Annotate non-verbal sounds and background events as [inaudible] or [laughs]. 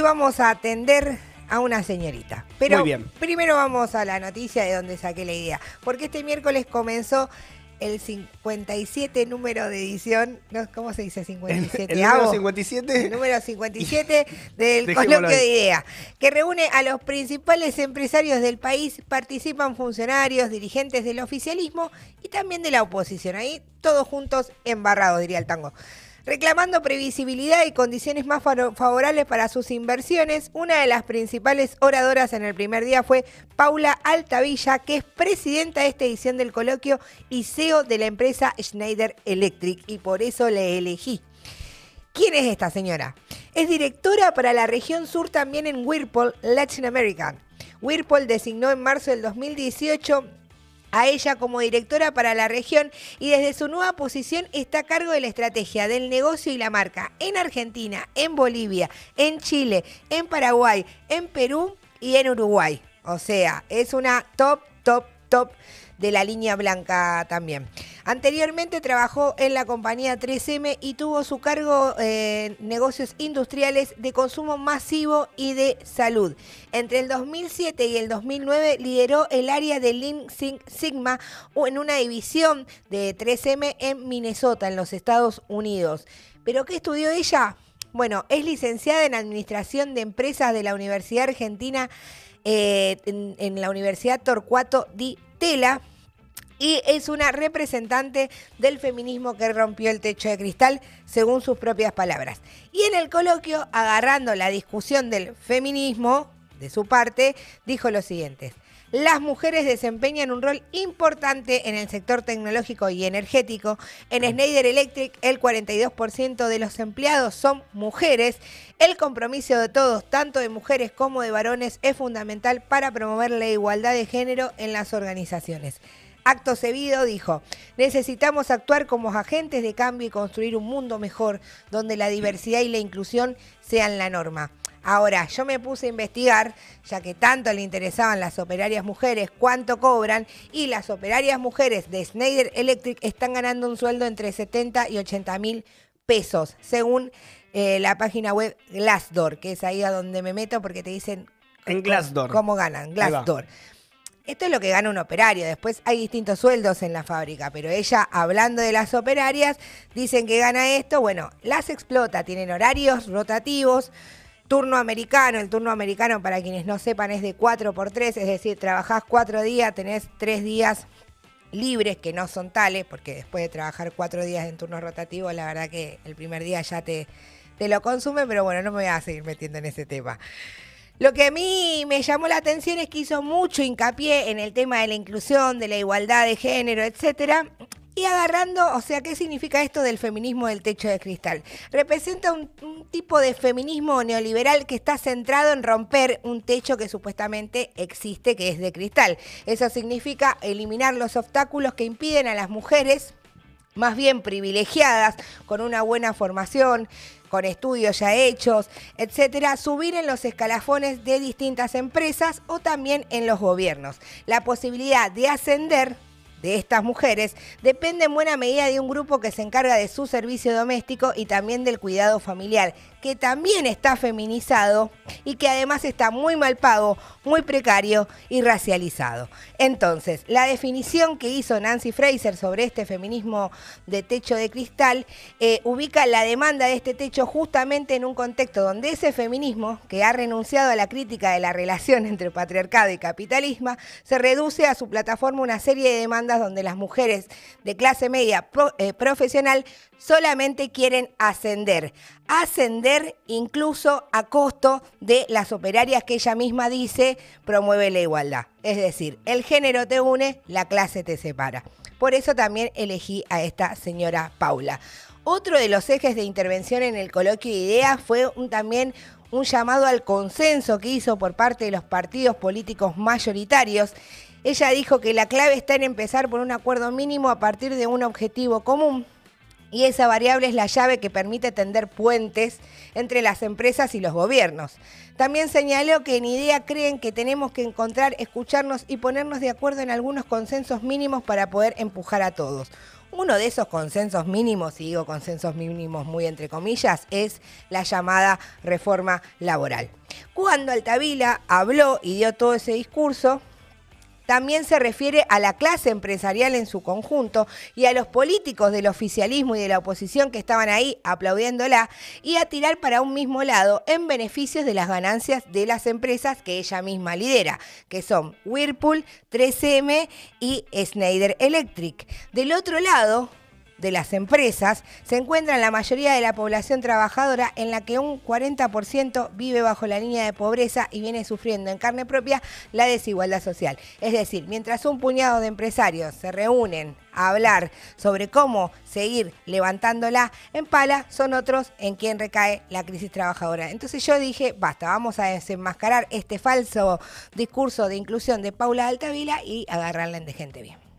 hoy vamos a atender a una señorita. Pero Muy bien. primero vamos a la noticia de donde saqué la idea. Porque este miércoles comenzó el 57 número de edición, no, ¿cómo se dice 57? [laughs] El número Hago. 57. El número 57 [laughs] del coloquio de ideas, que reúne a los principales empresarios del país, participan funcionarios, dirigentes del oficialismo y también de la oposición. Ahí todos juntos embarrados, diría el tango. Reclamando previsibilidad y condiciones más favorables para sus inversiones, una de las principales oradoras en el primer día fue Paula Altavilla, que es presidenta de esta edición del coloquio y CEO de la empresa Schneider Electric, y por eso le elegí. ¿Quién es esta señora? Es directora para la región sur también en Whirlpool, Latin America. Whirlpool designó en marzo del 2018 a ella como directora para la región y desde su nueva posición está a cargo de la estrategia del negocio y la marca en Argentina, en Bolivia, en Chile, en Paraguay, en Perú y en Uruguay. O sea, es una top, top, top de la línea blanca también. Anteriormente trabajó en la compañía 3M y tuvo su cargo eh, negocios industriales de consumo masivo y de salud. Entre el 2007 y el 2009 lideró el área de Lean Sigma en una división de 3M en Minnesota, en los Estados Unidos. ¿Pero qué estudió ella? Bueno, es licenciada en Administración de Empresas de la Universidad Argentina, eh, en, en la Universidad Torcuato Di Tella y es una representante del feminismo que rompió el techo de cristal, según sus propias palabras. Y en el coloquio, agarrando la discusión del feminismo, de su parte, dijo lo siguiente. Las mujeres desempeñan un rol importante en el sector tecnológico y energético. En Schneider Electric, el 42% de los empleados son mujeres. El compromiso de todos, tanto de mujeres como de varones, es fundamental para promover la igualdad de género en las organizaciones. Acto seguido dijo, necesitamos actuar como agentes de cambio y construir un mundo mejor donde la diversidad y la inclusión sean la norma. Ahora, yo me puse a investigar, ya que tanto le interesaban las operarias mujeres, cuánto cobran, y las operarias mujeres de Schneider Electric están ganando un sueldo entre 70 y 80 mil pesos, según eh, la página web Glassdoor, que es ahí a donde me meto porque te dicen En Glassdoor. cómo ganan. Glassdoor. Esto es lo que gana un operario. Después hay distintos sueldos en la fábrica, pero ella, hablando de las operarias, dicen que gana esto. Bueno, las explota, tienen horarios rotativos, turno americano. El turno americano, para quienes no sepan, es de 4 por 3, es decir, trabajás cuatro días, tenés tres días libres, que no son tales, porque después de trabajar cuatro días en turno rotativo, la verdad que el primer día ya te, te lo consume, pero bueno, no me voy a seguir metiendo en ese tema. Lo que a mí me llamó la atención es que hizo mucho hincapié en el tema de la inclusión, de la igualdad de género, etcétera. Y agarrando, o sea, ¿qué significa esto del feminismo del techo de cristal? Representa un, tipo de feminismo neoliberal que está centrado en romper un techo que supuestamente existe, que es de cristal. Eso significa eliminar los obstáculos que impiden a las mujeres más bien privilegiadas, con una buena formación, con estudios ya hechos, etcétera, subir en los escalafones de distintas empresas o también en los gobiernos. La posibilidad de ascender de estas mujeres depende en buena medida de un grupo que se encarga de su servicio doméstico y también del cuidado familiar, que también está feminizado y que además está muy mal pago, muy precario y racializado. Entonces, la definición que hizo Nancy Fraser sobre este feminismo de techo de cristal eh, ubica la demanda de este techo justamente en un contexto donde ese feminismo, que ha renunciado a la crítica de la relación [laughs] entre patriarcado y capitalismo, se reduce a su plataforma una serie de demandas donde las mujeres de clase media eh, profesional solamente quieren ascender. Ascender incluso a costo de las operarias que ella misma dice promueve la igualdad. Es decir, el género te une, la clase te separa. Por eso también elegí a esta señora Paula. Otro de los ejes de intervención en el coloquio de ideas fue también un llamado al consenso que hizo por parte de los partidos políticos mayoritarios. Ella dijo que la clave está en empezar por un acuerdo mínimo a partir de un objetivo común. Y esa variable es la llave que permite tender puentes entre las empresas y los gobiernos. También señaló que en IDEA creen que tenemos que encontrar, escucharnos y ponernos de acuerdo en algunos consensos mínimos para poder empujar a todos. Uno de esos consensos mínimos, y digo consensos mínimos muy entre comillas, es la llamada reforma laboral. Cuando Altavila habló y dio todo ese discurso, también se refiere a la clase empresarial en su conjunto y a los políticos del oficialismo y de la oposición que estaban ahí aplaudiéndola y a tirar para un mismo lado en beneficios de las ganancias de las empresas que ella misma lidera, que son Whirlpool, 3M y Schneider Electric. Del otro lado, de las empresas, se encuentra la mayoría de la población trabajadora en la que un 40% vive bajo la línea de pobreza y viene sufriendo en carne propia la desigualdad social. Es decir, mientras un puñado de empresarios se reúnen a hablar sobre cómo seguir levantándola en pala, son otros en quien recae la crisis trabajadora. Entonces yo dije, basta, vamos a desenmascarar este falso discurso de inclusión de Paula Altavila y agarrarla en de gente bien.